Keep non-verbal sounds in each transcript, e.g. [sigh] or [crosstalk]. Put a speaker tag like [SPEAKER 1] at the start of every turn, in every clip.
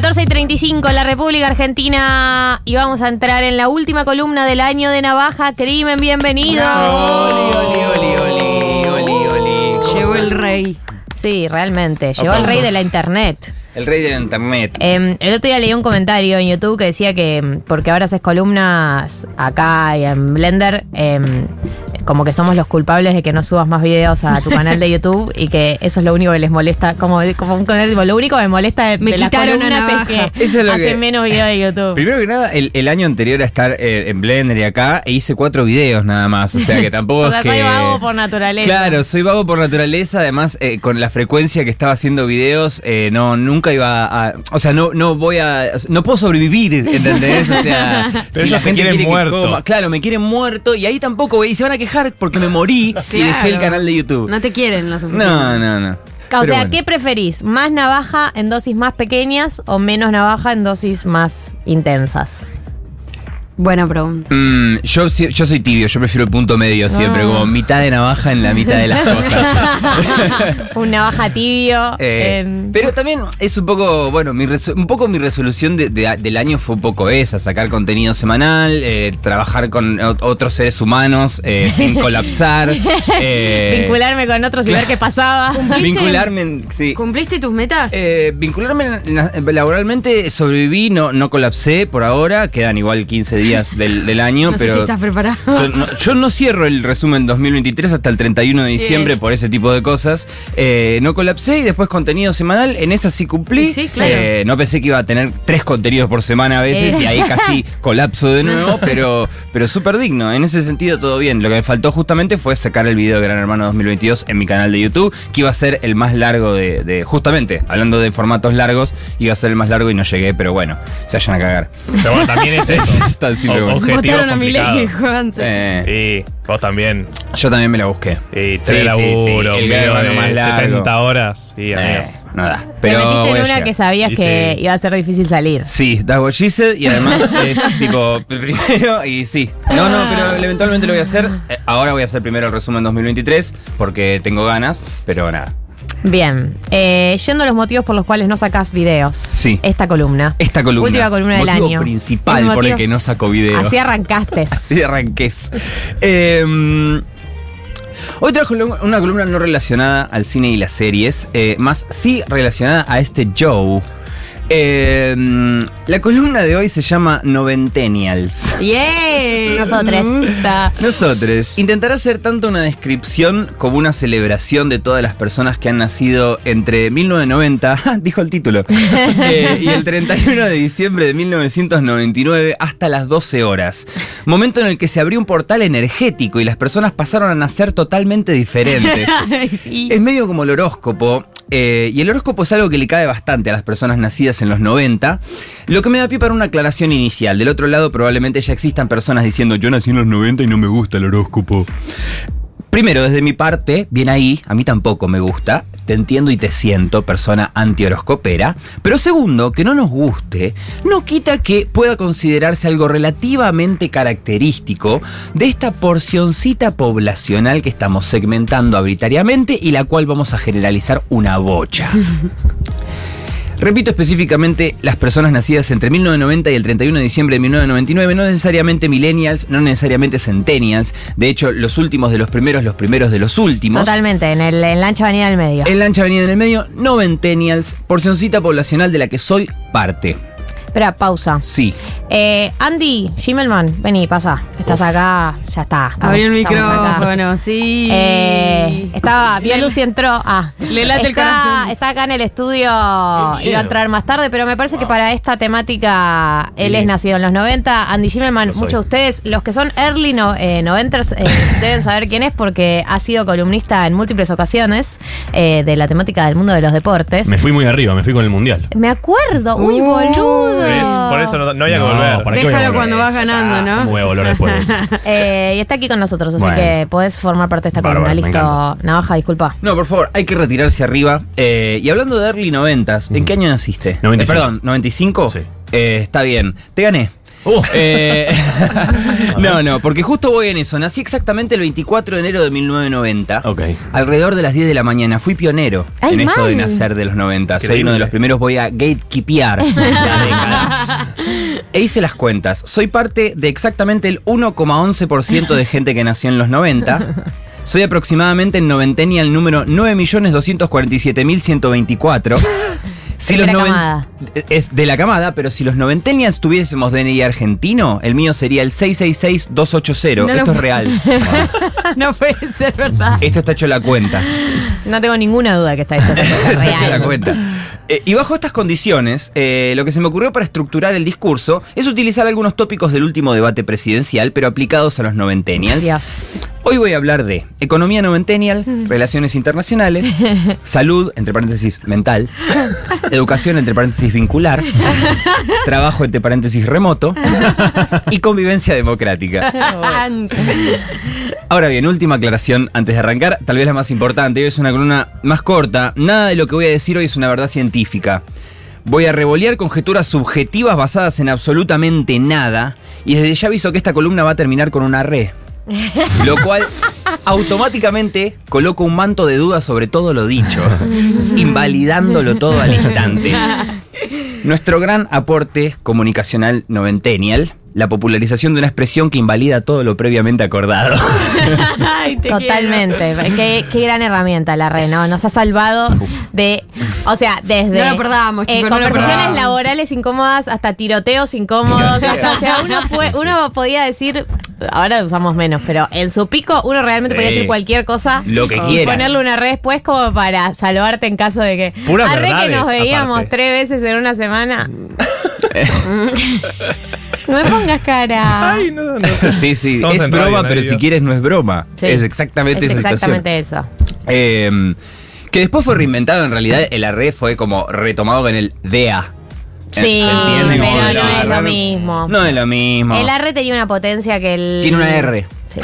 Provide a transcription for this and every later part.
[SPEAKER 1] 14 y 35 en la República Argentina y vamos a entrar en la última columna del año de Navaja. Crimen, bienvenido.
[SPEAKER 2] Oli, oli, oli, oli, oli.
[SPEAKER 3] Llegó el rey.
[SPEAKER 1] Sí, realmente. Llegó el rey de la internet.
[SPEAKER 2] El rey del internet.
[SPEAKER 1] Eh, el otro día leí un comentario en YouTube que decía que mm, porque ahora haces columnas acá y en Blender, eh, como que somos los culpables de que no subas más videos a tu [laughs] canal de YouTube y que eso es lo único que les molesta. Como, como un tipo, lo único que me molesta de,
[SPEAKER 3] Me
[SPEAKER 1] de las columnas es que
[SPEAKER 2] Eso es lo
[SPEAKER 1] hacen
[SPEAKER 2] que-
[SPEAKER 1] menos videos de YouTube.
[SPEAKER 2] Primero que nada, el, el año anterior a estar eh, en Blender y acá, e hice cuatro videos nada más. O sea que tampoco [laughs]
[SPEAKER 1] O
[SPEAKER 2] es
[SPEAKER 1] sea,
[SPEAKER 2] que.
[SPEAKER 1] soy vago por naturaleza.
[SPEAKER 2] Claro, soy vago por naturaleza. Además, eh, con la frecuencia que estaba haciendo videos, eh, no, nunca iba a. O sea, no, no voy a. No puedo sobrevivir, ¿entendés? O sea, [laughs]
[SPEAKER 4] Pero ellos te quieren
[SPEAKER 2] quiere que
[SPEAKER 4] muerto.
[SPEAKER 2] coma- claro, me quieren muerto y ahí tampoco, güey. Y se van a quejar porque me morí y dejé el canal de YouTube.
[SPEAKER 3] No te quieren lo suficiente.
[SPEAKER 2] No, no, no.
[SPEAKER 1] O
[SPEAKER 2] Pero
[SPEAKER 1] sea,
[SPEAKER 2] bueno.
[SPEAKER 1] ¿qué preferís? ¿Más navaja en dosis más pequeñas o menos navaja en dosis más intensas?
[SPEAKER 3] Buena pregunta.
[SPEAKER 2] Mm, yo, soy tibio, yo prefiero el punto medio siempre,
[SPEAKER 1] Ah.
[SPEAKER 2] como mitad de navaja en la mitad de las [laughs] cosas. [laughs]
[SPEAKER 1] Un navaja tibio.
[SPEAKER 2] Eh,
[SPEAKER 1] en-
[SPEAKER 2] pero también es un poco, bueno, mi un poco mi resolución de- de- del año fue un poco esa, sacar contenido semanal, eh, trabajar con ot- otros seres humanos eh, [laughs] sin colapsar. eh,
[SPEAKER 1] vincularme con otros y ver qué pasaba.
[SPEAKER 2] Vincularme, en- sí.
[SPEAKER 3] ¿Cumpliste tus metas?
[SPEAKER 2] Eh, vincularme en- en- laboralmente, sobreviví, no, no colapsé por ahora, quedan igual 15 días del, del año,
[SPEAKER 3] no sé
[SPEAKER 2] pero...
[SPEAKER 3] si estás preparado.
[SPEAKER 2] Yo no, yo no cierro el resumen 2023 hasta el 31 de diciembre
[SPEAKER 3] Bien.
[SPEAKER 2] por ese tipo de cosas. Eh, no colapsé y después contenido semanal. En esa sí cumplí.
[SPEAKER 3] Sí, claro.
[SPEAKER 2] Eh, no pensé que iba a tener tres contenidos por semana a veces
[SPEAKER 1] Eh.
[SPEAKER 2] y ahí casi [laughs] colapso de nuevo, pero, pero súper digno. En ese sentido todo bien. Lo que me faltó justamente fue sacar el video de Gran Hermano 2022 en mi canal de YouTube, que iba a ser el más largo de, de- justamente, hablando de formatos largos, iba a ser el más largo y no llegué, pero bueno, se vayan a cagar.
[SPEAKER 4] Pero bueno, también es [laughs] eso.
[SPEAKER 2] Es tan como-
[SPEAKER 4] objetivos
[SPEAKER 3] Votaron a mi ley.
[SPEAKER 2] Eh,
[SPEAKER 4] Sí, vos también.
[SPEAKER 2] yo también me la busqué.
[SPEAKER 4] Sí,
[SPEAKER 2] Sí,
[SPEAKER 4] tres
[SPEAKER 2] sí, sí,
[SPEAKER 4] laburo,
[SPEAKER 2] el
[SPEAKER 4] un de
[SPEAKER 2] más largo.
[SPEAKER 4] 70 horas. Sí, amigo.
[SPEAKER 2] Eh, no da.
[SPEAKER 1] Te
[SPEAKER 2] Pero
[SPEAKER 1] metiste
[SPEAKER 2] voy
[SPEAKER 1] en una que sabías
[SPEAKER 4] Y
[SPEAKER 1] que
[SPEAKER 4] sí.
[SPEAKER 1] iba a ser difícil salir.
[SPEAKER 2] Sí, that's what she said, y además [laughs] es tipo primero y sí. No, no, pero eventualmente lo voy a hacer. Eh, Ahora voy a hacer primero el resumen 2023 porque tengo ganas, pero nada.
[SPEAKER 1] Bien. Eh, yendo a los motivos por los cuales no sacás videos.
[SPEAKER 2] Sí.
[SPEAKER 1] Esta columna.
[SPEAKER 2] Esta columna.
[SPEAKER 1] Última columna del
[SPEAKER 2] motivo
[SPEAKER 1] año.
[SPEAKER 2] principal
[SPEAKER 1] El
[SPEAKER 2] por el que no saco video.
[SPEAKER 1] Así arrancaste. [laughs]
[SPEAKER 2] Así arranques. Eh, hoy trajo una columna no relacionada al cine y las series, eh, más sí relacionada a este Joe. Eh, la columna de hoy se llama Noventennials.
[SPEAKER 3] ¡Yeah! Gusta.
[SPEAKER 2] Nosotros intentará ser tanto una descripción como una celebración de todas las personas que han nacido entre 1990, [laughs] dijo el título, [laughs] eh, y el 31 de diciembre de 1999 hasta las 12 horas. Momento en el que se abrió un portal energético y las personas pasaron a nacer totalmente diferentes. [laughs]
[SPEAKER 3] sí.
[SPEAKER 2] Es medio como el horóscopo. Eh, y el horóscopo es algo que le cae bastante a las personas nacidas en los 90. Lo que me da pie para una aclaración inicial. Del otro lado, probablemente ya existan personas diciendo: Yo nací en los 90 y no me gusta el horóscopo. Primero, desde mi parte, bien ahí, a mí tampoco me gusta, te entiendo y te siento, persona anti-horoscopera. Pero segundo, que no nos guste, no quita que pueda considerarse algo relativamente característico de esta porcioncita poblacional que estamos segmentando arbitrariamente y la cual vamos a generalizar una bocha. [laughs] Repito específicamente las personas nacidas entre 1990 y el 31 de diciembre de 1999, no necesariamente millennials, no necesariamente centennials, de hecho los últimos de los primeros, los primeros de los últimos.
[SPEAKER 1] Totalmente, en, el, en la ancha avenida del medio.
[SPEAKER 2] En la ancha avenida en el medio, noventennials, porcioncita poblacional de la que soy parte.
[SPEAKER 1] Espera, pausa.
[SPEAKER 2] Sí.
[SPEAKER 1] Eh, Andy Schimmelman, vení, pasa. Estás acá, ya está. estamos-
[SPEAKER 3] Abrió el micrófono, sí.
[SPEAKER 1] Eh, estaba, vio luz y entró. Ah,
[SPEAKER 3] Le late el
[SPEAKER 1] está,
[SPEAKER 3] corazón.
[SPEAKER 1] Está acá en el estudio, iba a entrar más tarde, pero me parece que para esta temática él es nacido en los 90. Andy
[SPEAKER 4] soy.
[SPEAKER 1] muchos de ustedes, los que son early no, eh, noventers, eh, [laughs] deben saber quién es porque ha sido columnista en múltiples ocasiones eh, de la temática del mundo de los deportes.
[SPEAKER 4] Me fui muy arriba, me fui con el mundial.
[SPEAKER 1] Me acuerdo, uy,
[SPEAKER 3] Uh,
[SPEAKER 1] boludo.
[SPEAKER 4] ¿Ves? Por eso no, no había que
[SPEAKER 2] No,
[SPEAKER 4] volver.
[SPEAKER 2] ¿para
[SPEAKER 4] qué voy a
[SPEAKER 3] Déjalo
[SPEAKER 4] volver?
[SPEAKER 3] cuando vas ganando, ¿no?
[SPEAKER 4] ¿Cómo voy a volver después de eso? [laughs]
[SPEAKER 1] Eh, y está aquí con nosotros, así
[SPEAKER 2] Bueno.
[SPEAKER 1] que podés formar parte de esta
[SPEAKER 4] Bárbaro,
[SPEAKER 1] columna.
[SPEAKER 4] me
[SPEAKER 1] Listo,
[SPEAKER 4] encanta.
[SPEAKER 1] Navaja, disculpa.
[SPEAKER 2] No, por favor, hay que retirarse arriba. Eh, y hablando de early noventas, ¿en qué año naciste?
[SPEAKER 4] 95.
[SPEAKER 2] Eh, perdón, ¿95?
[SPEAKER 4] Sí.
[SPEAKER 2] Eh, está bien. Te gané.
[SPEAKER 4] Uh. [laughs]
[SPEAKER 2] Eh, [laughs] no, no, porque justo voy en eso. Nací exactamente el 24 de enero de 1990.
[SPEAKER 4] Ok.
[SPEAKER 2] Alrededor de las 10 de la mañana. Fui pionero
[SPEAKER 1] Ay,
[SPEAKER 2] en esto de nacer de los 90. Soy uno de los primeros, voy a gatekeepear. [laughs] E hice las cuentas. Soy parte de exactamente el 1,11% de gente que nació en los 90. Soy aproximadamente en noventennial número 9.247.124. Si
[SPEAKER 1] Es de la
[SPEAKER 2] noven-
[SPEAKER 1] camada.
[SPEAKER 2] Es de la camada, pero si los noventennials tuviésemos DNI argentino, el mío sería el 666-280.
[SPEAKER 3] No
[SPEAKER 2] Esto es
[SPEAKER 3] puedo-
[SPEAKER 2] real. [laughs]
[SPEAKER 3] No puede ser verdad.
[SPEAKER 2] Esto está hecho la cuenta.
[SPEAKER 1] No tengo ninguna duda que está hecho. esto es
[SPEAKER 2] Está
[SPEAKER 1] real.
[SPEAKER 2] la cuenta. [laughs] Eh, y bajo estas condiciones, eh, lo que se me ocurrió para estructurar el discurso es utilizar algunos tópicos del último debate presidencial, pero aplicados a los noventennials.
[SPEAKER 1] Dios.
[SPEAKER 2] Hoy voy a hablar de economía noventennial, relaciones internacionales, [laughs] salud, entre paréntesis, mental, educación, entre paréntesis, vincular, trabajo, entre paréntesis, remoto y convivencia democrática. [laughs] Ahora bien, última aclaración antes de arrancar, tal vez la más importante. Hoy es una columna más corta. Nada de lo que voy a decir hoy es una verdad científica. Voy a revolear conjeturas subjetivas basadas en absolutamente nada. Y desde ya aviso que esta columna va a terminar con una re. [laughs] Lo cual automáticamente coloca un manto de duda sobre todo lo dicho, [laughs] invalidándolo todo al instante. [laughs] Nuestro gran aporte comunicacional noventennial, la popularización de una expresión que invalida todo lo previamente acordado. [laughs]
[SPEAKER 3] Ay, te
[SPEAKER 1] Totalmente. Qué, qué gran herramienta la red, ¿no? Nos ha salvado de. O sea, desde.
[SPEAKER 3] No lo perdamos,
[SPEAKER 1] eh,
[SPEAKER 3] chicos, no lo
[SPEAKER 1] conversaciones
[SPEAKER 3] perdamos.
[SPEAKER 1] laborales incómodas hasta tiroteos incómodos. hasta- o sea, uno, fue- uno podía decir. Ahora usamos menos, pero en su pico uno realmente podía decir cualquier cosa.
[SPEAKER 2] Lo que
[SPEAKER 1] y
[SPEAKER 2] quieras.
[SPEAKER 1] ponerle una red después como para salvarte en caso de que. Arre que nos veíamos
[SPEAKER 4] aparte.
[SPEAKER 1] tres veces en una semana. [laughs] [laughs] no me pongas cara.
[SPEAKER 4] Ay, no, no sé. [laughs]
[SPEAKER 2] sí, sí,
[SPEAKER 4] Estamos
[SPEAKER 2] es
[SPEAKER 4] en
[SPEAKER 2] broma,
[SPEAKER 4] radio, no
[SPEAKER 2] pero si quieres no es broma.
[SPEAKER 1] Sí.
[SPEAKER 2] Es exactamente
[SPEAKER 1] Es
[SPEAKER 2] esa
[SPEAKER 1] exactamente eso.
[SPEAKER 2] Eh, que después fue reinventado, en realidad el arre fue como retomado en el DEA.
[SPEAKER 1] Sí,
[SPEAKER 2] ¿Se entiende?
[SPEAKER 1] pero no es lo mismo.
[SPEAKER 2] No es lo mismo.
[SPEAKER 1] El R tenía una potencia que el.
[SPEAKER 2] Tiene una R.
[SPEAKER 1] Sí,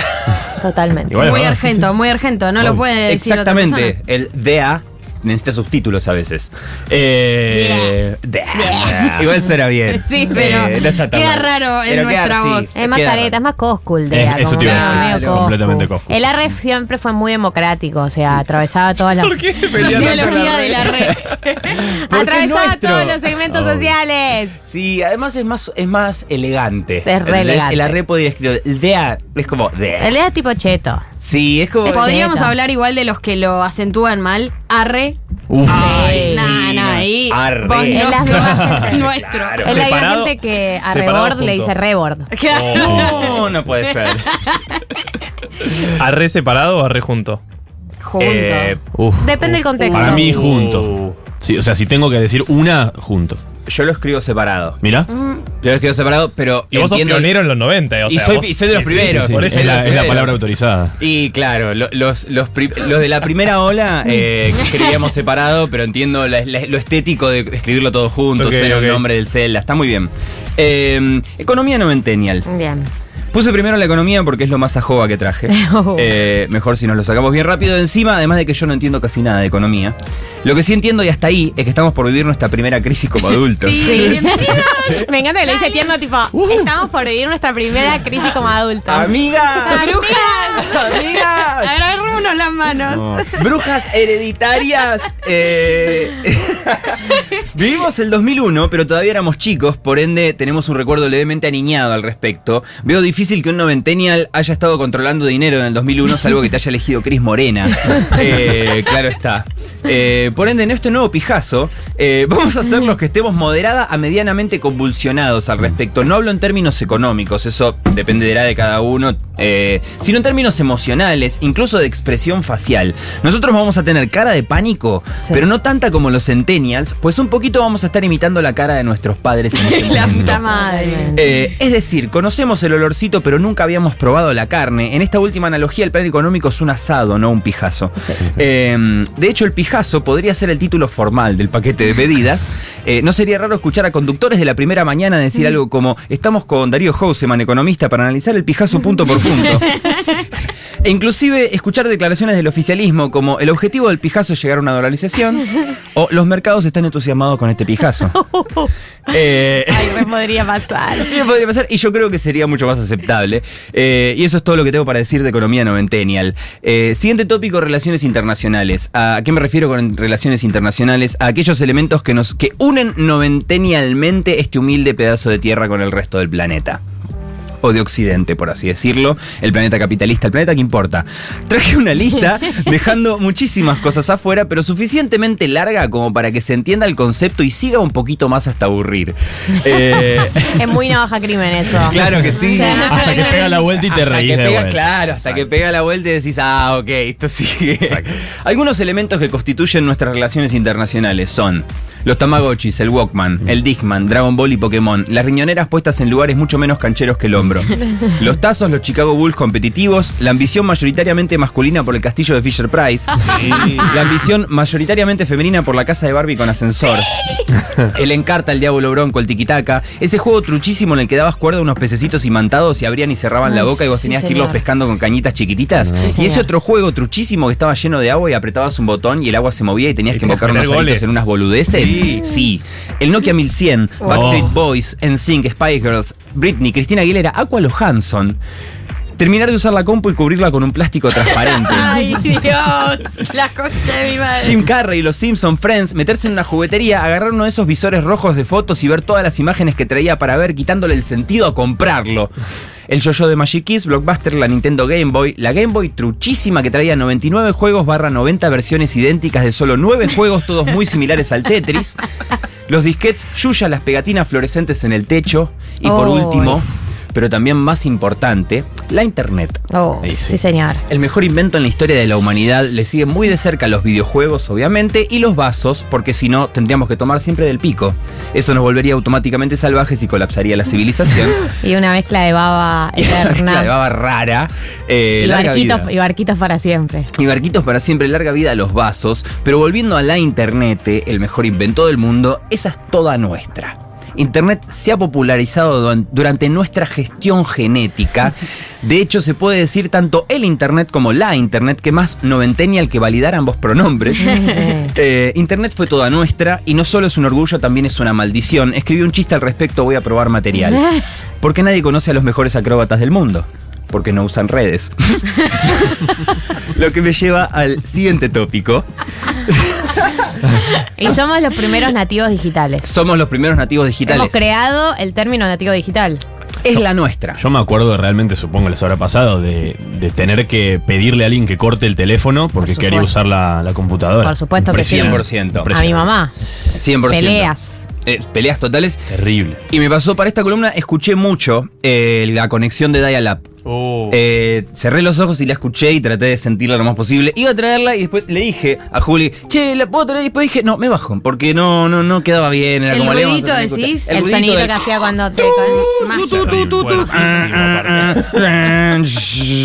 [SPEAKER 1] totalmente.
[SPEAKER 4] Igual
[SPEAKER 3] Muy
[SPEAKER 4] verdad,
[SPEAKER 3] argento, muy argento. No lo puede decir otra
[SPEAKER 2] Exactamente.
[SPEAKER 3] persona.
[SPEAKER 2] El DEA necesita subtítulos a veces. Eh, DEA. Igual será bien. [laughs]
[SPEAKER 3] Sí, pero
[SPEAKER 2] Eh, no está tan
[SPEAKER 3] queda
[SPEAKER 2] mal.
[SPEAKER 3] raro en
[SPEAKER 2] Pero
[SPEAKER 3] nuestra voz.
[SPEAKER 1] Es más careta, es más coscool
[SPEAKER 4] Eh,
[SPEAKER 1] de
[SPEAKER 4] eso te iba es completamente
[SPEAKER 1] coscu.
[SPEAKER 4] coscu.
[SPEAKER 1] El R siempre fue muy democrático, o sea, atravesaba todas las. [laughs]
[SPEAKER 3] Sociología de la red. [laughs]
[SPEAKER 1] Atravesaba todos los segmentos sociales.
[SPEAKER 2] Sí, además es más, es más elegante.
[SPEAKER 1] Es re elegante.
[SPEAKER 2] El arre podría escribir. El DEA es como DEA.
[SPEAKER 1] El R es tipo cheto.
[SPEAKER 2] Sí, es como.
[SPEAKER 3] Podríamos
[SPEAKER 1] Cheto.
[SPEAKER 3] hablar igual de los que lo acentúan mal. Arre.
[SPEAKER 4] Uf.
[SPEAKER 2] Ay, sí,
[SPEAKER 3] nah, ahí.
[SPEAKER 2] Arre.
[SPEAKER 3] vos no
[SPEAKER 1] las dos.
[SPEAKER 3] nuestro.
[SPEAKER 2] Claro.
[SPEAKER 1] Es la gente que a rebord le dice rebord.
[SPEAKER 3] Claro.
[SPEAKER 2] No, [laughs] no puede ser. [laughs]
[SPEAKER 4] ¿Arre separado o arre junto?
[SPEAKER 3] Junto.
[SPEAKER 4] Eh, uf.
[SPEAKER 1] Depende del contexto.
[SPEAKER 4] Para mí
[SPEAKER 2] Uh.
[SPEAKER 4] junto. Sí, o sea, si tengo que decir una, junto.
[SPEAKER 2] Yo lo escribo separado.
[SPEAKER 4] Mira.
[SPEAKER 2] Yo lo escribo separado, pero.
[SPEAKER 4] Y vos sos
[SPEAKER 2] entiendo-
[SPEAKER 4] pionero en los 90, o
[SPEAKER 2] Y
[SPEAKER 4] sea,
[SPEAKER 2] soy-
[SPEAKER 4] vos-
[SPEAKER 2] y soy de los primeros.
[SPEAKER 4] sí,
[SPEAKER 2] Por
[SPEAKER 4] es,
[SPEAKER 2] eso
[SPEAKER 4] la, es la palabra autorizada.
[SPEAKER 2] Y claro, lo- los, los, pri- los de la primera ola eh, que [laughs] escribíamos separado, pero entiendo la- la- lo estético de escribirlo todo junto,
[SPEAKER 4] Ok,
[SPEAKER 2] ser
[SPEAKER 4] ok.
[SPEAKER 2] el nombre del Zelda, está muy bien. Eh, economía noventennial.
[SPEAKER 1] Bien.
[SPEAKER 2] Puse primero la economía porque es lo más ajoba que traje.
[SPEAKER 1] Oh. [laughs]
[SPEAKER 2] Eh, mejor si nos lo sacamos bien rápido de encima, además de que yo no entiendo casi nada de economía. Lo que sí entiendo y hasta ahí es que estamos por vivir nuestra primera crisis como [laughs] adultos.
[SPEAKER 1] Sí. [laughs] Me encanta que le dice tierno, tipo, estamos por vivir nuestra primera crisis como adultos.
[SPEAKER 2] ¡Amigas!
[SPEAKER 3] ¡Brujas!
[SPEAKER 2] ¡Amigas!
[SPEAKER 3] Agarrémonos las manos.
[SPEAKER 2] Brujas hereditarias. eh, Vivimos el 2001, pero todavía éramos chicos, por ende tenemos un recuerdo levemente aniñado al respecto. Veo difícil que un noventennial haya estado controlando dinero en el 2001, salvo que te haya elegido Cris Morena. [laughs] Eh, claro está. Eh, por ende, en este nuevo pijazo, eh, vamos a ser los que estemos moderada a medianamente convulsionados al respecto. No hablo en términos económicos, eso dependerá de cada uno, eh, sino en términos emocionales, incluso de expresión facial. Nosotros vamos a tener cara de pánico,
[SPEAKER 1] Sí.
[SPEAKER 2] pero no tanta como los centennials, pues un poquito vamos a estar imitando la cara de nuestros padres en este [laughs]
[SPEAKER 3] La
[SPEAKER 2] momento.
[SPEAKER 3] puta madre.
[SPEAKER 2] Eh, es decir, conocemos el olorcito, pero nunca habíamos probado la carne. En esta última analogía, el plan económico es un asado, no un pijazo. Eh, de hecho, el pijazo podría ser el título formal del paquete de medidas. [laughs] Eh, no sería raro escuchar a conductores de la primera mañana decir algo como: Estamos con Darío Houseman, economista, para analizar el pijazo punto por punto. [laughs] E inclusive escuchar declaraciones del oficialismo como el objetivo del pijazo es llegar a una dolarización o los mercados están entusiasmados con este pijazo. [laughs] Eh,
[SPEAKER 1] Ay, me podría pasar. [laughs]
[SPEAKER 2] y podría pasar, y yo creo que sería mucho más aceptable. Eh, y eso es todo lo que tengo para decir de economía noventennial. Eh, siguiente tópico, relaciones internacionales. ¿A qué me refiero con relaciones internacionales? A aquellos elementos que nos que unen noventenialmente este humilde pedazo de tierra con el resto del planeta. O de Occidente, por así decirlo. El planeta capitalista, el planeta que importa. Traje una lista [laughs] dejando muchísimas cosas afuera, pero suficientemente larga como para que se entienda el concepto y siga un poquito más hasta aburrir. [laughs] Eh,
[SPEAKER 1] Es muy navaja crimen eso.
[SPEAKER 2] Claro que sí.
[SPEAKER 1] O sea,
[SPEAKER 4] Hasta que pega la vuelta y te
[SPEAKER 2] Hasta
[SPEAKER 4] reís
[SPEAKER 2] que
[SPEAKER 4] de
[SPEAKER 2] pega,
[SPEAKER 4] vuelta.
[SPEAKER 2] Claro, hasta
[SPEAKER 4] Exacto.
[SPEAKER 2] que pega la vuelta y decís, ah, ok, esto sigue.
[SPEAKER 4] Exacto.
[SPEAKER 2] Algunos elementos que constituyen nuestras relaciones internacionales son los Tamagotchis, el Walkman, el Discman, Dragon Ball y Pokémon, las riñoneras puestas en lugares mucho menos cancheros que el hombro, [laughs] los tazos, los Chicago Bulls competitivos, la ambición mayoritariamente masculina por el castillo de Fisher Price, [laughs] la ambición mayoritariamente femenina por la casa de Barbie con ascensor, el Encarta, el Diablo Bronco, el Tiquitaca, ese juego truchísimo en el que dabas cuerda a unos pececitos imantados y abrían y cerraban la boca y vos
[SPEAKER 1] sí,
[SPEAKER 2] tenías que irlos pescando con cañitas chiquititas. Y ese otro juego truchísimo que estaba lleno de agua y apretabas un botón y el agua se movía y tenías
[SPEAKER 4] Y
[SPEAKER 2] que invocar unos en unas boludeces.
[SPEAKER 4] Sí.
[SPEAKER 2] El Nokia 1100,
[SPEAKER 1] Wow.
[SPEAKER 2] Backstreet Boys, NSYNC, Spice Girls, Britney, Cristina Aguilera, Aqua Johansson. Terminar de usar la compu y cubrirla con un plástico transparente. [laughs]
[SPEAKER 3] Ay, Dios, la concha de mi madre.
[SPEAKER 2] Jim Carrey, los Simpson, Friends, meterse en una juguetería, agarrar uno de esos visores rojos de fotos y ver todas las imágenes que traía para ver, quitándole el sentido a comprarlo. El yo-yo de Magic Kids, Blockbuster, la Nintendo Game Boy, la Game Boy truchísima que traía 99 juegos barra 90 versiones idénticas de solo 9 [laughs] juegos, todos muy similares al Tetris. Los disquets, Yuya, las pegatinas fluorescentes en el techo. Y por
[SPEAKER 1] Oh.
[SPEAKER 2] último, pero también más importante, la Internet.
[SPEAKER 1] Oh, sí.
[SPEAKER 4] sí.
[SPEAKER 1] señor.
[SPEAKER 2] El mejor invento en la historia de la humanidad le sigue muy de cerca los videojuegos, obviamente, y los vasos, porque si no, tendríamos que tomar siempre del pico. Eso nos volvería automáticamente salvajes y colapsaría la [laughs] civilización.
[SPEAKER 1] Y una mezcla de baba [laughs]
[SPEAKER 2] y una
[SPEAKER 1] eterna.
[SPEAKER 2] mezcla de baba rara. eh,
[SPEAKER 1] y, barquitos,
[SPEAKER 2] vida.
[SPEAKER 1] y barquitos para siempre.
[SPEAKER 2] Y barquitos para siempre, larga vida a los vasos. Pero volviendo a la internet, el mejor invento del mundo, esa es toda nuestra. Internet se ha popularizado durante nuestra gestión genética. [laughs] De hecho, se puede decir tanto el Internet como la Internet, que más noventenial que validar ambos pronombres. [laughs] Eh, Internet fue toda nuestra y no solo es un orgullo, también es una maldición. Escribí un chiste al respecto, voy a probar material. [laughs] Porque nadie conoce a los mejores acróbatas del mundo. Porque no usan redes. Lo que me lleva al siguiente tópico.
[SPEAKER 1] Y somos los primeros nativos digitales.
[SPEAKER 2] Somos los primeros nativos
[SPEAKER 1] Hemos
[SPEAKER 2] digitales.
[SPEAKER 1] creado el término nativo digital.
[SPEAKER 2] Es la nuestra.
[SPEAKER 4] Yo me acuerdo realmente, supongo les habrá pasado, de, de tener que pedirle a alguien que corte el teléfono porque
[SPEAKER 1] Por
[SPEAKER 4] quería usar la, la computadora.
[SPEAKER 1] Por supuesto que sí.
[SPEAKER 2] 100%.
[SPEAKER 1] A mi mamá.
[SPEAKER 2] 100%.
[SPEAKER 1] Peleas.
[SPEAKER 2] Eh, peleas totales.
[SPEAKER 4] Terrible.
[SPEAKER 2] Y me pasó para esta columna, escuché mucho eh, la conexión de Dial-Up.
[SPEAKER 4] Oh.
[SPEAKER 2] Eh, cerré los ojos y la escuché y traté de sentirla lo más posible. Iba a traerla y después le dije a Juli, che, ¿la puedo traer? Y después dije, no, me bajo, porque no, no, no quedaba bien. Era
[SPEAKER 3] El
[SPEAKER 2] como
[SPEAKER 3] ruidito, decís.
[SPEAKER 1] El,
[SPEAKER 2] ruidito del-
[SPEAKER 1] que hacía cuando te. [laughs]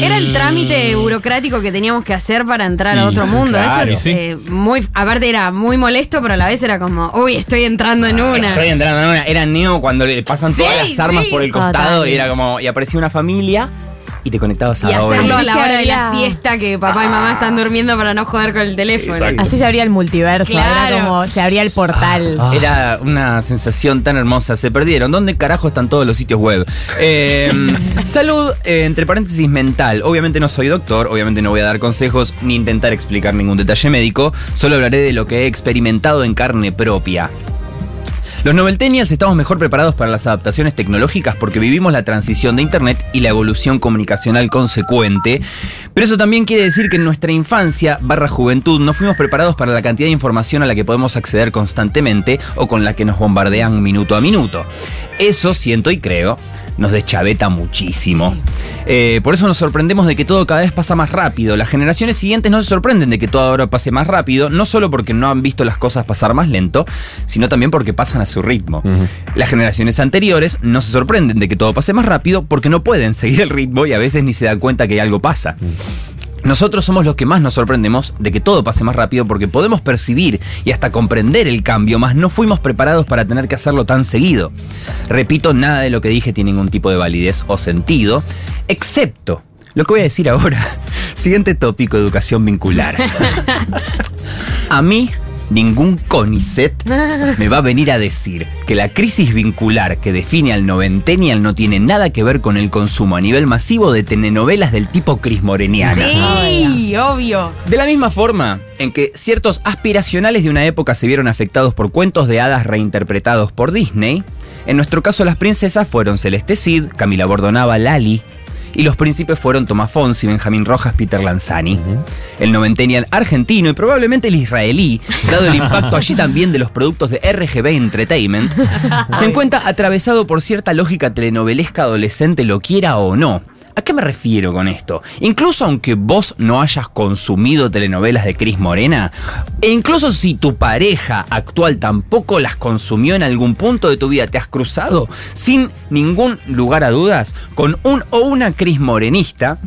[SPEAKER 3] Era el trámite burocrático que teníamos que hacer para entrar a otro mundo.
[SPEAKER 4] claro.
[SPEAKER 3] Eso es
[SPEAKER 4] Sí.
[SPEAKER 3] eh, muy. Aparte era muy molesto, pero a la vez era como, uy, estoy entrando en una.
[SPEAKER 2] Estoy entrando en una. Era Neo cuando le pasan
[SPEAKER 3] Sí,
[SPEAKER 2] todas las armas
[SPEAKER 3] sí.
[SPEAKER 2] por el costado
[SPEAKER 1] Total.
[SPEAKER 2] y era como. Y aparecía una familia y te conectabas a
[SPEAKER 3] Y
[SPEAKER 2] la hora.
[SPEAKER 3] hacerlo a la hora de la siesta que papá y mamá están durmiendo para no joder con el teléfono.
[SPEAKER 4] Exacto.
[SPEAKER 1] Así se abría el multiverso.
[SPEAKER 3] Claro.
[SPEAKER 1] Era como se abría el portal.
[SPEAKER 2] Ah. Era una sensación tan hermosa. Se perdieron. ¿Dónde carajo están todos los sitios web? Eh, [laughs] salud, eh, entre paréntesis, mental. Obviamente no soy doctor, obviamente no voy a dar consejos ni intentar explicar ningún detalle médico. Solo hablaré de lo que he experimentado en carne propia. Los noveltenials estamos mejor preparados para las adaptaciones tecnológicas porque vivimos la transición de Internet y la evolución comunicacional consecuente. Pero eso también quiere decir que en nuestra infancia barra juventud no fuimos preparados para la cantidad de información a la que podemos acceder constantemente o con la que nos bombardean minuto a minuto. Eso siento y creo nos deschaveta muchísimo. Eh, por eso nos sorprendemos de que todo cada vez pasa más rápido. Las generaciones siguientes no se sorprenden de que todo ahora pase más rápido, no solo porque no han visto las cosas pasar más lento, sino también porque pasan a su ritmo. Las generaciones anteriores no se sorprenden de que todo pase más rápido porque no pueden seguir el ritmo y a veces ni se dan cuenta que algo pasa. Nosotros somos los que más nos sorprendemos de que todo pase más rápido porque podemos percibir y hasta comprender el cambio, más no fuimos preparados para tener que hacerlo tan seguido. Repito, nada de lo que dije tiene ningún tipo de validez o sentido, excepto lo que voy a decir ahora. [laughs] Siguiente tópico, educación vincular. [laughs] A mí, ningún CONICET me va a venir a decir que la crisis vincular que define al noventennial no tiene nada que ver con el consumo a nivel masivo de telenovelas del tipo crismorenianas.
[SPEAKER 3] Sí, obvio.
[SPEAKER 2] De la misma forma en que ciertos aspiracionales de una época se vieron afectados por cuentos de hadas reinterpretados por Disney, en nuestro caso las princesas fueron Celeste Cid, Camila Bordonaba, Lali, y los príncipes fueron Tomás Fonsi, Benjamín Rojas, Peter Lanzani. El noventennial argentino y probablemente el israelí, dado el impacto allí también de los productos de RGB Entertainment, [laughs] se encuentra atravesado por cierta lógica telenovelesca adolescente, lo quiera o no. ¿A qué me refiero con esto? Incluso aunque vos no hayas consumido telenovelas de Cris Morena, e incluso si tu pareja actual tampoco las consumió en algún punto de tu vida, te has cruzado sin ningún lugar a dudas con un o una Cris Morenista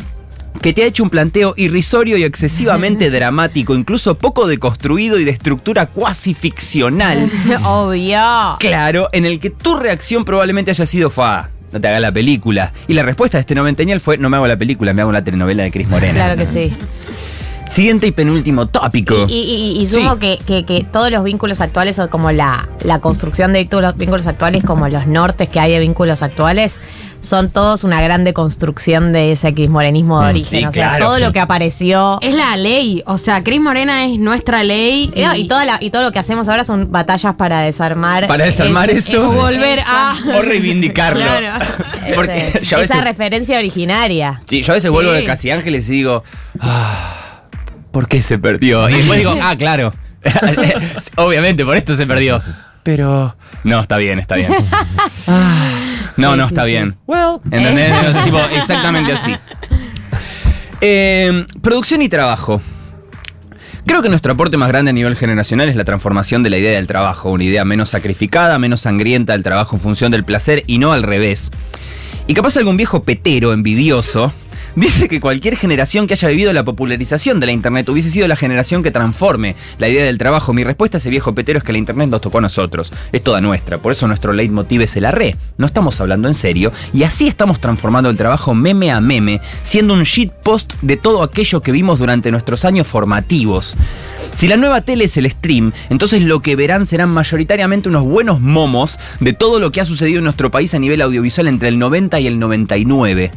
[SPEAKER 2] que te ha hecho un planteo irrisorio y excesivamente [laughs] dramático, incluso poco deconstruido y de estructura cuasi ficcional. [laughs]
[SPEAKER 1] Obvio.
[SPEAKER 2] Claro, en el que tu reacción probablemente haya sido fa. No te hagas la película. Y la respuesta de este noventeñal fue: No me hago la película, me hago la telenovela de Cris Morena.
[SPEAKER 1] Claro que sí. [laughs]
[SPEAKER 2] Siguiente y penúltimo tópico.
[SPEAKER 1] Y, y- y- y sumo
[SPEAKER 2] Sí.
[SPEAKER 1] que, que- que todos los vínculos actuales o como la, la construcción de vínculos, vínculos actuales, como los nortes que hay de vínculos actuales, son todos una gran deconstrucción de ese crismorenismo de
[SPEAKER 2] Sí,
[SPEAKER 1] origen. o sea,
[SPEAKER 2] claro,
[SPEAKER 1] todo
[SPEAKER 2] sí.
[SPEAKER 1] lo que apareció.
[SPEAKER 3] Es la ley. O sea, Cris Morena es nuestra ley.
[SPEAKER 1] Y, no, y toda la- y todo lo que hacemos ahora son batallas para desarmar.
[SPEAKER 2] Para desarmar
[SPEAKER 1] es-
[SPEAKER 2] eso.
[SPEAKER 1] es-
[SPEAKER 3] volver a.
[SPEAKER 2] O reivindicarlo.
[SPEAKER 3] Claro.
[SPEAKER 2] Porque
[SPEAKER 1] ese-
[SPEAKER 2] yo a veces,
[SPEAKER 1] esa referencia originaria.
[SPEAKER 2] sí, yo a veces
[SPEAKER 3] Sí.
[SPEAKER 2] vuelvo de Casi Ángeles y digo, "Ah, ¿por qué se perdió? Y después digo, ah, claro. [laughs] Obviamente, por esto se perdió. Pero. No, está bien, está bien. Ah, no, no, está bien. ¿Entendés? Es tipo, exactamente así. Eh, producción y trabajo. Creo que nuestro aporte más grande a nivel generacional es la transformación de la idea del trabajo, una idea menos sacrificada, menos sangrienta del trabajo en función del placer y no al revés. Y capaz algún viejo petero envidioso dice que cualquier generación que haya vivido la popularización de la Internet hubiese sido la generación que transforme la idea del trabajo. Mi respuesta a ese viejo petero es que la Internet nos tocó a nosotros, es toda nuestra, por eso nuestro leitmotiv es el arre. No estamos hablando en serio y así estamos transformando el trabajo meme a meme, siendo un shitpost de todo aquello que vimos durante nuestros años formativos. Si la nueva tele es el stream, entonces lo que verán serán mayoritariamente unos buenos momos de todo lo que ha sucedido en nuestro país a nivel audiovisual entre el 90 y el 99.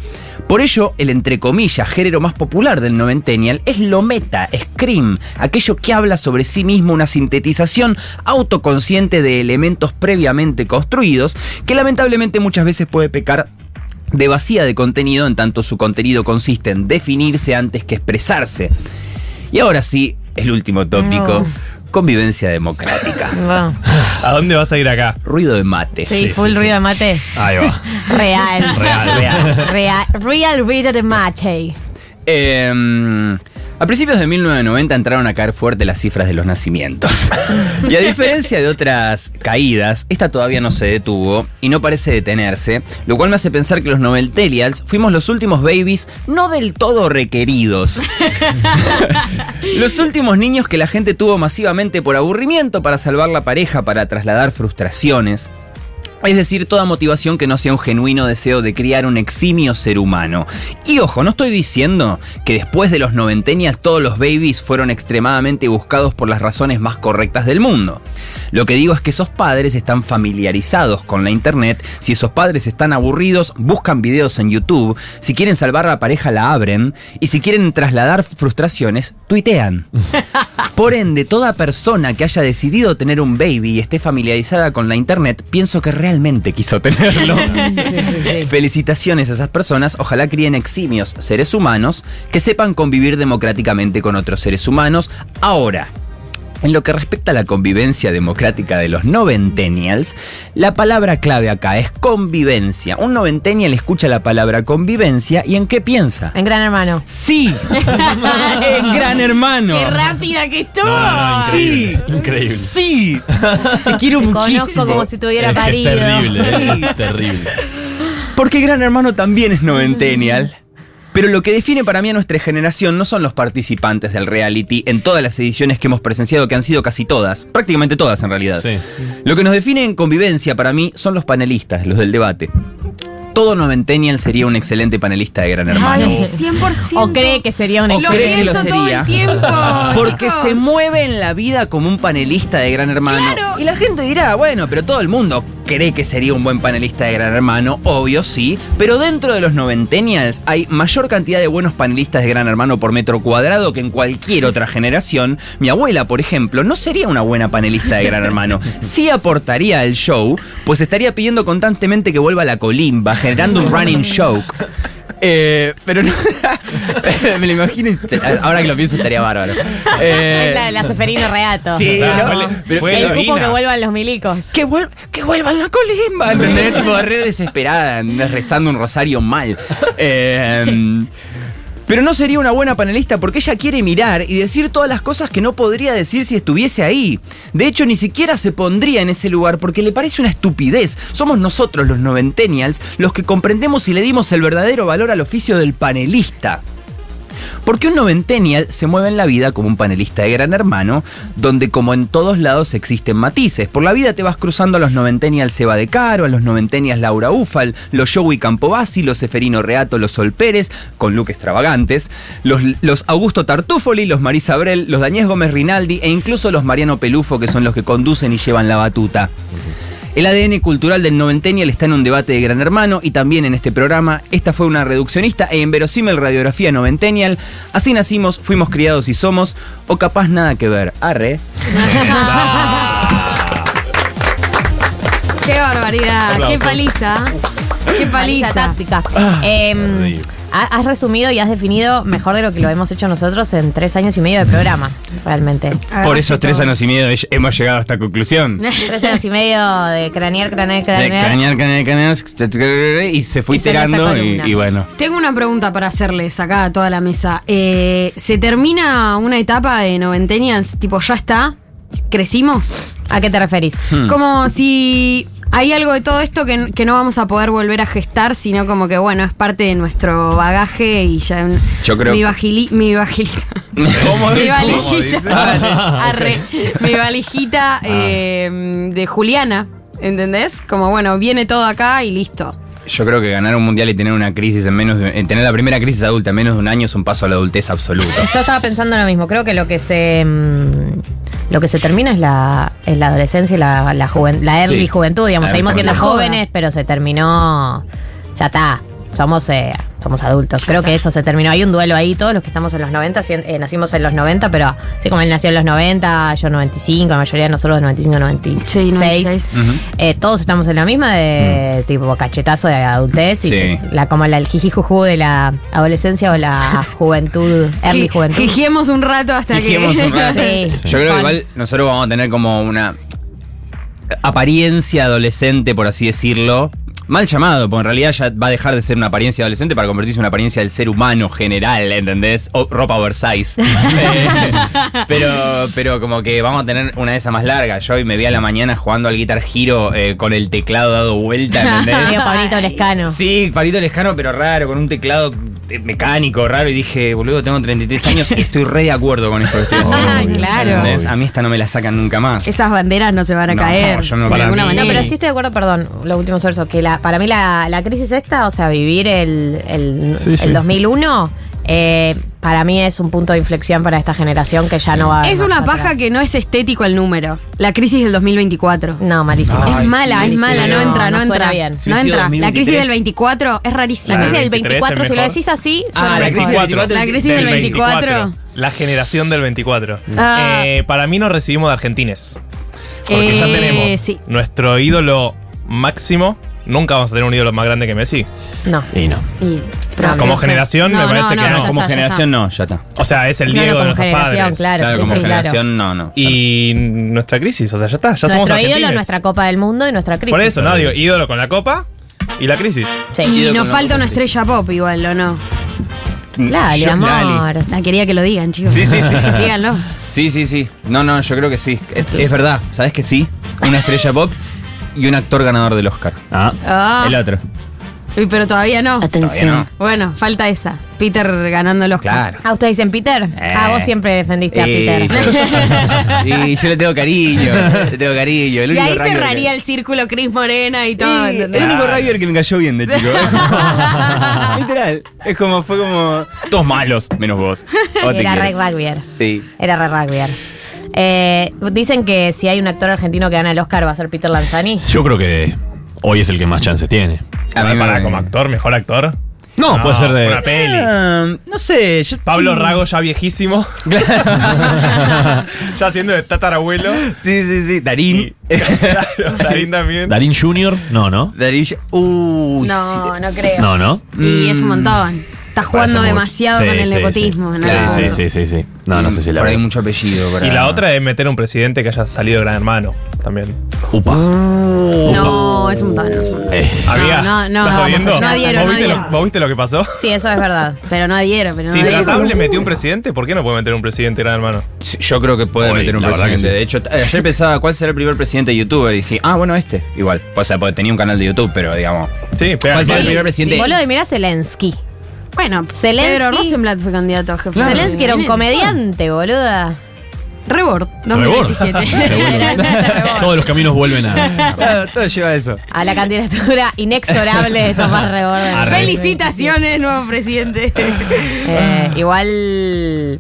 [SPEAKER 2] Por ello, el entre comillas género más popular del noventennial es lo meta, scream, aquello que habla sobre sí mismo una sintetización autoconsciente de elementos previamente construidos, que lamentablemente muchas veces puede pecar de vacía de contenido en tanto su contenido consiste en definirse antes que expresarse. Y ahora sí, el último tópico. Convivencia democrática. [laughs]
[SPEAKER 4] ¿A dónde vas a ir acá?
[SPEAKER 2] Ruido de mates.
[SPEAKER 1] sí,
[SPEAKER 4] Sí,
[SPEAKER 1] full
[SPEAKER 4] sí,
[SPEAKER 1] ruido
[SPEAKER 4] sí.
[SPEAKER 1] de mate.
[SPEAKER 4] Ahí va. [laughs]
[SPEAKER 1] Real.
[SPEAKER 4] Real, real.
[SPEAKER 1] Real, real ruido de mate.
[SPEAKER 2] Eh, a principios de 1990 entraron a caer fuerte las cifras de los nacimientos. [laughs] y a diferencia de otras caídas, esta todavía no se detuvo y no parece detenerse, lo cual me hace pensar que los Noveltelials fuimos los últimos babies no del todo requeridos. [laughs] los últimos niños que la gente tuvo masivamente por aburrimiento para salvar la pareja, para trasladar frustraciones. Es decir, toda motivación que no sea un genuino deseo de criar un eximio ser humano. Y ojo, no estoy diciendo que después de los noventeñas todos los babies fueron extremadamente buscados por las razones más correctas del mundo. Lo que digo es que esos padres están familiarizados con la internet, si esos padres están aburridos, buscan videos en YouTube, si quieren salvar a la pareja la abren, y si quieren trasladar frustraciones, tuitean. [laughs] Por ende, toda persona que haya decidido tener un baby y esté familiarizada con la internet, pienso que realmente quiso [laughs] tenerlo. Felicitaciones a esas personas, ojalá críen eximios seres humanos que sepan convivir democráticamente con otros seres humanos. Ahora, en lo que respecta a la convivencia democrática de los noventennials, la palabra clave acá es convivencia. Un noventennial escucha la palabra convivencia y ¿en qué piensa?
[SPEAKER 1] En Gran Hermano.
[SPEAKER 2] Sí, [laughs] en Gran Hermano.
[SPEAKER 3] ¡Qué rápida que estuvo!
[SPEAKER 4] No, no,
[SPEAKER 2] Sí.
[SPEAKER 4] increíble.
[SPEAKER 2] Sí, te quiero
[SPEAKER 1] Te
[SPEAKER 2] muchísimo.
[SPEAKER 1] conozco como si tuviera
[SPEAKER 4] Es que es
[SPEAKER 1] parido.
[SPEAKER 4] terrible, es terrible.
[SPEAKER 2] Porque Gran Hermano también es noventennial. Pero lo que define para mí a nuestra generación no son los participantes del reality en todas las ediciones que hemos presenciado, que han sido casi todas, prácticamente todas en realidad.
[SPEAKER 4] Sí.
[SPEAKER 2] Lo que nos define en convivencia para mí son los panelistas, los del debate. todo noventennial sería un excelente panelista de Gran Hermano.
[SPEAKER 3] Ay, 100%.
[SPEAKER 1] O cree que sería un
[SPEAKER 2] O
[SPEAKER 3] Lo
[SPEAKER 2] cree que lo
[SPEAKER 3] pienso todo
[SPEAKER 2] sería.
[SPEAKER 3] el tiempo. [laughs]
[SPEAKER 2] Porque
[SPEAKER 3] chicos.
[SPEAKER 2] se mueve en la vida como un panelista de Gran Hermano.
[SPEAKER 3] Claro.
[SPEAKER 2] Y la gente dirá, bueno, pero todo el mundo cree que sería un buen panelista de Gran Hermano, obvio sí. Pero dentro de los noventennials hay mayor cantidad de buenos panelistas de Gran Hermano por metro cuadrado que en cualquier otra generación. Mi abuela, por ejemplo, no sería una buena panelista de Gran Hermano. [laughs] Sí aportaría al show, pues estaría pidiendo constantemente que vuelva la colimba, generando un running joke. Eh, pero no. [laughs] me lo imagino. Ahora que lo pienso estaría bárbaro. [laughs] Eh,
[SPEAKER 1] Es la de la Seferino Reato.
[SPEAKER 2] Sí,
[SPEAKER 4] Ah,
[SPEAKER 2] ¿no? Pero-
[SPEAKER 4] fue
[SPEAKER 1] el cupo que vuelvan los milicos.
[SPEAKER 2] que, vuel- que vuelvan la colimba, ¿entendés? tipo re desesperada, rezando un rosario mal. Eh, pero no sería una buena panelista porque ella quiere mirar y decir todas las cosas que no podría decir si estuviese ahí. De hecho, ni siquiera se pondría en ese lugar porque le parece una estupidez. Somos nosotros, los noventennials, los que comprendemos y le dimos el verdadero valor al oficio del panelista. Porque un noventennial se mueve en la vida como un panelista de Gran Hermano, donde como en todos lados existen matices. Por la vida te vas cruzando a los noventennials Seba de Caro, a los noventennials Laura Ufal, los Joey Campobasi, los Seferino Reato, los Sol Pérez, con look extravagantes, los, los Augusto Tartufoli, los Marisa Abrel, los Dañez Gómez Rinaldi e incluso los Mariano Pelufo, que son los que conducen y llevan la batuta. El ADN cultural del noventennial está en un debate de Gran Hermano y también en este programa. Esta fue una reduccionista e inverosímil radiografía noventennial. Así nacimos, fuimos criados y somos, o capaz nada que ver. Arre. [laughs]
[SPEAKER 3] Qué barbaridad, qué paliza. Qué
[SPEAKER 1] Paliza táctica.
[SPEAKER 2] Ah,
[SPEAKER 1] Em, has resumido y has definido mejor de lo que lo hemos hecho nosotros en tres años y medio de programa, realmente.
[SPEAKER 2] Por esos tres años y medio hemos llegado a esta conclusión. [laughs]
[SPEAKER 1] Tres años y medio de cranear, cranear,
[SPEAKER 2] De
[SPEAKER 1] cranear.
[SPEAKER 2] Cranear, cranear, cranear, y se fue iterando y, bueno.
[SPEAKER 3] Tengo una pregunta para hacerles acá a toda la mesa. Eh, ¿Se termina una etapa de noventennials? Tipo, ¿ya está? ¿Crecimos?
[SPEAKER 1] ¿A qué te referís?
[SPEAKER 2] Hmm.
[SPEAKER 3] Como si hay algo de todo esto que, que no vamos a poder volver a gestar, sino como que, bueno, es parte de nuestro bagaje y ya...
[SPEAKER 2] Yo creo-
[SPEAKER 3] Mi, vagili, mi vagilita.
[SPEAKER 4] ¿Cómo,
[SPEAKER 3] mi
[SPEAKER 4] cómo [laughs]
[SPEAKER 3] valijita. Arre. Mi valijita eh, de Juliana. ¿Entendés? Como, bueno, viene todo acá y listo.
[SPEAKER 2] Yo creo que ganar un mundial y tener una crisis en menos de, en tener la primera crisis adulta en menos de un año es un paso a la adultez absoluto.
[SPEAKER 1] Yo estaba pensando lo mismo. Creo que lo que se mm, lo que se termina es la, es la adolescencia y la, la, juven- la early
[SPEAKER 2] Sí.
[SPEAKER 1] juventud, digamos.
[SPEAKER 2] La
[SPEAKER 1] Seguimos siendo jóvenes, pero se terminó. Ya está. Somos, eh, somos adultos. Creo que eso se terminó. Hay un duelo ahí. Todos los que estamos en los 90, si- eh, nacimos en los 90, pero así como él nació en los 90, yo 95, la mayoría de nosotros 95, 96.
[SPEAKER 3] Sí, 96.
[SPEAKER 2] Ujú.
[SPEAKER 1] Eh, todos estamos en la misma de tipo cachetazo de adultez y
[SPEAKER 2] Sí.
[SPEAKER 1] la, como la, el jijijuju de la adolescencia o la juventud, early juventud.
[SPEAKER 3] Jijiemos un rato hasta
[SPEAKER 2] Dijimos
[SPEAKER 3] que.
[SPEAKER 2] un rato.
[SPEAKER 1] Sí.
[SPEAKER 2] Yo creo que igual nosotros vamos a tener como una apariencia adolescente, por así decirlo. Mal llamado, porque en realidad ya va a dejar de ser una apariencia adolescente para convertirse en una apariencia del ser humano general, ¿entendés? O ropa oversize. [laughs] Eh, pero, pero como que vamos a tener una de esas más largas. Yo hoy me vi a la mañana jugando al Guitar Hero eh, con el teclado dado vuelta, ¿entendés?
[SPEAKER 1] Medio Pablito Lescano.
[SPEAKER 2] Sí, palito lejano, pero raro, con un teclado eh, mecánico raro. Y dije, boludo, tengo 33 [laughs] años y estoy re de acuerdo con esto que estoy haciendo.
[SPEAKER 3] Ah, claro.
[SPEAKER 2] ¿Entendés? A mí esta no me la sacan nunca más.
[SPEAKER 3] Esas banderas no se van a
[SPEAKER 2] No,
[SPEAKER 3] caer.
[SPEAKER 2] yo no
[SPEAKER 3] de
[SPEAKER 2] para
[SPEAKER 3] alguna
[SPEAKER 2] mí-
[SPEAKER 1] No,
[SPEAKER 3] manera.
[SPEAKER 1] pero sí estoy de acuerdo, perdón, lo último sobre eso, que la, para mí la, la crisis esta, o sea, vivir el, el,
[SPEAKER 4] Sí,
[SPEAKER 1] el
[SPEAKER 4] sí.
[SPEAKER 1] 2001, eh, para mí es un punto de inflexión para esta generación que ya no va a
[SPEAKER 3] Es una paja
[SPEAKER 1] atrás.
[SPEAKER 3] que no es estético el número. La crisis del 2024.
[SPEAKER 1] No, malísimo.
[SPEAKER 2] Ay,
[SPEAKER 3] es mala,
[SPEAKER 2] sí,
[SPEAKER 3] es mala,
[SPEAKER 2] sí,
[SPEAKER 3] no,
[SPEAKER 2] no,
[SPEAKER 3] entra, no,
[SPEAKER 1] no suena
[SPEAKER 3] entra.
[SPEAKER 1] bien.
[SPEAKER 3] No entra. La crisis
[SPEAKER 2] 2023.
[SPEAKER 3] del 24 es rarísima.
[SPEAKER 1] La crisis del
[SPEAKER 4] 23
[SPEAKER 1] 24,
[SPEAKER 4] es
[SPEAKER 1] si lo decís así,
[SPEAKER 2] Ah, la crisis del 24.
[SPEAKER 3] La crisis del 24.
[SPEAKER 5] La generación del 24.
[SPEAKER 3] Ah.
[SPEAKER 5] Eh, para mí nos recibimos de argentines. Porque ya
[SPEAKER 3] Eh,
[SPEAKER 5] tenemos
[SPEAKER 3] sí.
[SPEAKER 5] nuestro ídolo máximo. Nunca vamos a tener un ídolo más grande que Messi.
[SPEAKER 1] No.
[SPEAKER 2] Y no.
[SPEAKER 3] Y-
[SPEAKER 5] Como
[SPEAKER 3] no
[SPEAKER 5] generación, me parece que no.
[SPEAKER 2] como
[SPEAKER 3] está, ya
[SPEAKER 2] generación no, ya está.
[SPEAKER 5] O sea, es el
[SPEAKER 1] No, no,
[SPEAKER 5] Diego de nuestros padres.
[SPEAKER 1] claro.
[SPEAKER 2] Claro,
[SPEAKER 1] sí,
[SPEAKER 2] como
[SPEAKER 1] sí, claro.
[SPEAKER 2] generación no, no.
[SPEAKER 5] Y nuestra crisis, o sea, ya está, ya somos
[SPEAKER 1] Nuestro
[SPEAKER 5] argentines.
[SPEAKER 1] ídolo, nuestra Copa del Mundo y nuestra crisis.
[SPEAKER 5] Por eso, ¿no? Digo, ídolo con la copa y la crisis.
[SPEAKER 1] Sí.
[SPEAKER 3] Y nos falta una estrella pop igual, ¿o no?
[SPEAKER 1] Lali,
[SPEAKER 2] Yo-
[SPEAKER 1] amor.
[SPEAKER 2] Lali.
[SPEAKER 3] La quería que lo digan, chicos.
[SPEAKER 2] Sí, sí, sí. [laughs]
[SPEAKER 3] Díganlo.
[SPEAKER 2] Sí, sí, sí. No, no, yo creo que sí. Es, es verdad, ¿sabes que sí? Una estrella pop y un actor ganador del Oscar.
[SPEAKER 4] Ah.
[SPEAKER 3] Ah,
[SPEAKER 2] El otro.
[SPEAKER 3] Uy, pero todavía no.
[SPEAKER 2] Atención.
[SPEAKER 3] Bueno, falta esa. Peter ganando los
[SPEAKER 2] Claro.
[SPEAKER 1] Ah, ¿ustedes dicen Peter?
[SPEAKER 2] Eh.
[SPEAKER 1] Ah, vos siempre defendiste a
[SPEAKER 2] Y
[SPEAKER 1] Peter.
[SPEAKER 2] yo- [laughs] Y yo le tengo cariño, le tengo cariño. El
[SPEAKER 3] Y
[SPEAKER 2] único
[SPEAKER 3] ahí cerraría
[SPEAKER 2] que-
[SPEAKER 3] el círculo Cris Morena y todo.
[SPEAKER 2] Sí,
[SPEAKER 3] ¿entendés?
[SPEAKER 2] el único rugby que me cayó bien de chico. ¿eh? [laughs] Literal. Es como, fue como. Todos malos, menos vos. [laughs] Te
[SPEAKER 1] Era
[SPEAKER 2] quiero.
[SPEAKER 1] rugbyer.
[SPEAKER 2] Sí.
[SPEAKER 1] Era re rugbyer. Eh, dicen que si hay un actor argentino que gana el Oscar va a ser Peter Lanzani.
[SPEAKER 4] Yo creo que hoy es el que más chances tiene.
[SPEAKER 2] A mí
[SPEAKER 5] para
[SPEAKER 2] me-
[SPEAKER 5] como actor, mejor actor.
[SPEAKER 4] No, puede ser de.
[SPEAKER 5] Una peli.
[SPEAKER 2] Ah, no sé. Yo,
[SPEAKER 5] Pablo
[SPEAKER 2] sí.
[SPEAKER 5] Rago ya viejísimo. [laughs] ya siendo de tatarabuelo.
[SPEAKER 2] Sí, sí, sí. Darín.
[SPEAKER 5] Y- [laughs] Claro, Darín también.
[SPEAKER 4] Darín Jr., no, ¿no?
[SPEAKER 2] Darín. Uy.
[SPEAKER 1] No,
[SPEAKER 2] sí.
[SPEAKER 1] no creo.
[SPEAKER 4] No, ¿no?
[SPEAKER 3] Y es un montón. Estás jugando
[SPEAKER 4] muy-
[SPEAKER 3] demasiado
[SPEAKER 4] Sí,
[SPEAKER 3] con el
[SPEAKER 4] sí,
[SPEAKER 3] nepotismo.
[SPEAKER 4] Sí,
[SPEAKER 3] ¿no?
[SPEAKER 4] sí, sí, sí, sí. No, no sé si la
[SPEAKER 2] Por ahí
[SPEAKER 4] veo.
[SPEAKER 2] mucho apellido. para-
[SPEAKER 5] Y la otra es meter un presidente que haya salido de Gran Hermano también.
[SPEAKER 4] Upa.
[SPEAKER 3] No, es un montón. es un montón.
[SPEAKER 4] Eh,
[SPEAKER 5] Amiga,
[SPEAKER 3] no, no,
[SPEAKER 5] ¿estás
[SPEAKER 3] no, no dieron,
[SPEAKER 5] ¿Vos
[SPEAKER 3] no
[SPEAKER 5] viste
[SPEAKER 3] dieron.
[SPEAKER 5] Lo, ¿Vos viste lo que pasó?
[SPEAKER 1] Sí, eso es verdad.
[SPEAKER 3] Pero no adhiero, pero no
[SPEAKER 5] Si
[SPEAKER 3] adhiero.
[SPEAKER 5] Tratable metió un presidente, ¿por qué no puede meter un presidente Gran Hermano?
[SPEAKER 2] Sí, Yo creo que puede meter un presidente.
[SPEAKER 4] sí.
[SPEAKER 2] De hecho, t- ayer pensaba cuál será el primer presidente de youtuber y dije, ah, bueno, este. Igual. O sea, porque tenía un canal de YouTube, pero digamos.
[SPEAKER 5] Sí, pega
[SPEAKER 2] ¿Cuál
[SPEAKER 5] el
[SPEAKER 2] fue el primer presidente?
[SPEAKER 1] Boludo, y mirá Zelensky.
[SPEAKER 3] Bueno,
[SPEAKER 1] Zelensky.
[SPEAKER 3] Pedro Rosenblatt fue candidato a jefe.
[SPEAKER 1] Zelensky era un comediante, boluda.
[SPEAKER 3] Rebord,
[SPEAKER 4] Rebord.
[SPEAKER 3] 2017. [laughs]
[SPEAKER 4] Seguro. Todos los caminos vuelven a.
[SPEAKER 2] Claro, todo lleva a eso.
[SPEAKER 1] A la candidatura inexorable de Tomás Reborden.
[SPEAKER 4] Arre.
[SPEAKER 3] Felicitaciones, nuevo presidente.
[SPEAKER 1] Eh, igual.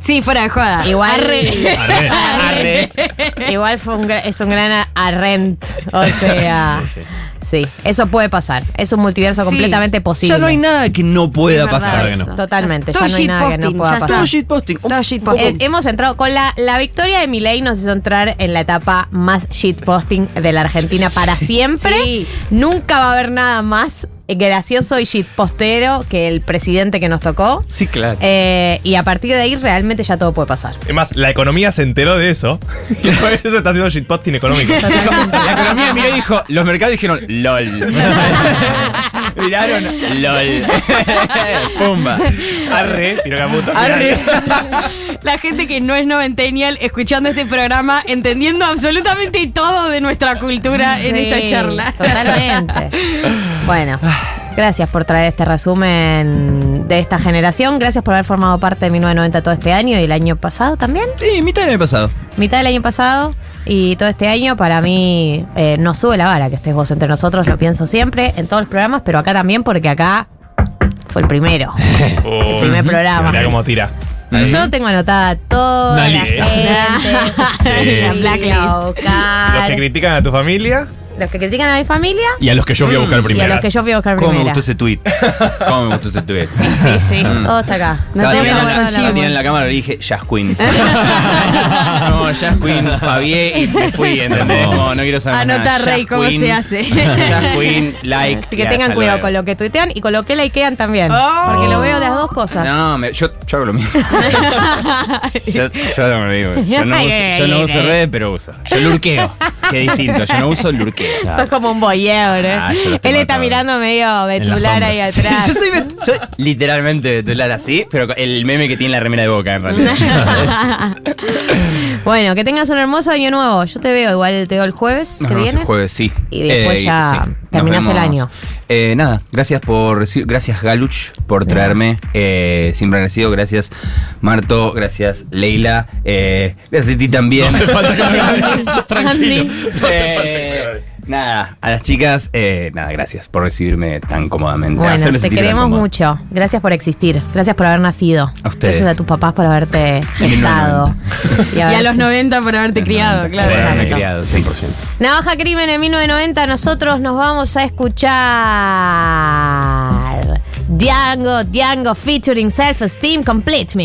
[SPEAKER 3] Sí, fuera de joda.
[SPEAKER 1] Igual.
[SPEAKER 3] Arre.
[SPEAKER 4] Arre.
[SPEAKER 1] Arre. [laughs] Igual fue un, es un gran arrent. O sea.
[SPEAKER 4] Sí, sí.
[SPEAKER 1] Sí, eso puede pasar. Es un multiverso
[SPEAKER 3] Sí.
[SPEAKER 1] completamente posible.
[SPEAKER 2] Ya no hay nada que no pueda pasar.
[SPEAKER 4] Que no.
[SPEAKER 1] Totalmente,
[SPEAKER 3] Todo
[SPEAKER 1] ya no hay nada que no
[SPEAKER 3] shitposting,
[SPEAKER 1] pueda pasar.
[SPEAKER 2] Todo shitposting.
[SPEAKER 3] Todo shitposting.
[SPEAKER 1] Eh, hemos entrado con la, la victoria de Milei nos hizo entrar en la etapa más shitposting de la Argentina para siempre.
[SPEAKER 3] Sí.
[SPEAKER 1] Nunca va a haber nada más gracioso y shitpostero que el presidente que nos tocó.
[SPEAKER 2] Sí, claro.
[SPEAKER 1] Eh, y a partir de ahí realmente ya todo puede pasar.
[SPEAKER 5] Es más, la economía se enteró de eso. [laughs] Y por eso está haciendo shitposting económico.
[SPEAKER 2] La economía miró y dijo, los mercados dijeron, LOL. [laughs] Miraron, LOL. [laughs] Pumba.
[SPEAKER 5] Arre, tiro caputo.
[SPEAKER 2] Arre.
[SPEAKER 3] La gente que no es noventennial escuchando este programa, entendiendo absolutamente todo de nuestra cultura en esta charla.
[SPEAKER 1] Totalmente. bueno, gracias por traer este resumen de esta generación. Gracias por haber formado parte de 1990 todo este año y el año pasado también.
[SPEAKER 2] Sí, mitad del año pasado.
[SPEAKER 1] Mitad del año pasado y todo este año para mí eh, no sube la vara que estés vos entre nosotros, lo pienso siempre en todos los programas, pero acá también porque acá fue el primero. [laughs]
[SPEAKER 5] Oh,
[SPEAKER 1] primer programa.
[SPEAKER 5] Mirá cómo tira.
[SPEAKER 1] Yo tengo anotada toda
[SPEAKER 4] Una
[SPEAKER 1] la
[SPEAKER 4] lista.
[SPEAKER 1] gente. [laughs] [laughs]
[SPEAKER 3] La
[SPEAKER 1] Sí,
[SPEAKER 3] blacklist.
[SPEAKER 1] a buscar.
[SPEAKER 5] Los que critican a tu familia.
[SPEAKER 1] Los que critican a mi familia
[SPEAKER 4] Y a los que yo fui a buscar
[SPEAKER 1] y a
[SPEAKER 4] primero.
[SPEAKER 1] los que yo fui a buscar
[SPEAKER 2] ¿Cómo me
[SPEAKER 1] primera.
[SPEAKER 2] gustó ese tweet? ¿Cómo me gustó ese tweet?
[SPEAKER 1] Sí, sí. Todo está acá. No
[SPEAKER 2] Estaba
[SPEAKER 1] tengo que
[SPEAKER 2] tirando la- estaba tirando en la cámara y le dije, Jazz Queen. [laughs] no, Jazz Queen, Fabié y me fui, ¿entendés? No, no quiero saber más
[SPEAKER 3] Anota,
[SPEAKER 2] nada.
[SPEAKER 3] Rey, cómo
[SPEAKER 2] Queen,
[SPEAKER 3] se hace. [laughs]
[SPEAKER 2] Jazz Queen, like.
[SPEAKER 1] Así que tengan cuidado
[SPEAKER 2] luego.
[SPEAKER 1] con lo que tuitean y con lo que likean también.
[SPEAKER 3] Oh.
[SPEAKER 1] Porque lo veo de las dos cosas.
[SPEAKER 2] No, me- yo, yo hago lo mismo. [laughs] yo, yo no me digo. Yo no uso, yo no uso redes, pero uso. Yo lurqueo. Que es distinto. Yo no uso lurqueo.
[SPEAKER 1] Sos como un voyeur, ¿eh?
[SPEAKER 2] Ah,
[SPEAKER 1] Él está mirando medio betular ahí atrás.
[SPEAKER 2] Yo soy, bet- [laughs] soy literalmente betular así, pero el meme que tiene la remera de boca en realidad. [laughs]
[SPEAKER 1] bueno, que tengas un hermoso año nuevo. Yo te veo, igual te veo el jueves
[SPEAKER 2] Nos
[SPEAKER 1] que
[SPEAKER 2] vemos
[SPEAKER 1] viene.
[SPEAKER 2] el jueves, sí.
[SPEAKER 1] Y después ya
[SPEAKER 2] Nos
[SPEAKER 1] terminás el año.
[SPEAKER 2] Eh, nada, gracias por recibir, gracias Galuch por traerme. Eh, siempre agradecido, gracias Marto, gracias Leila, eh, gracias a ti también.
[SPEAKER 4] No hace falta que me. [laughs] Tranquilo. No hace falta que me
[SPEAKER 2] Eh. Nada, a las chicas, eh, nada, gracias por recibirme tan cómodamente.
[SPEAKER 1] Bueno,
[SPEAKER 2] hacerme
[SPEAKER 1] te queremos mucho. Gracias por existir. Gracias por haber nacido.
[SPEAKER 2] A ustedes.
[SPEAKER 1] Gracias a tus papás por haberte gestado.
[SPEAKER 3] Y a los 90 por haberte criado,
[SPEAKER 2] Sí,
[SPEAKER 3] claro.
[SPEAKER 2] me he
[SPEAKER 1] Exacto.
[SPEAKER 2] criado,
[SPEAKER 4] 100%.
[SPEAKER 1] Navaja Crimen en 1990, nosotros nos vamos a escuchar Django, Django featuring Self Esteem Complete Me.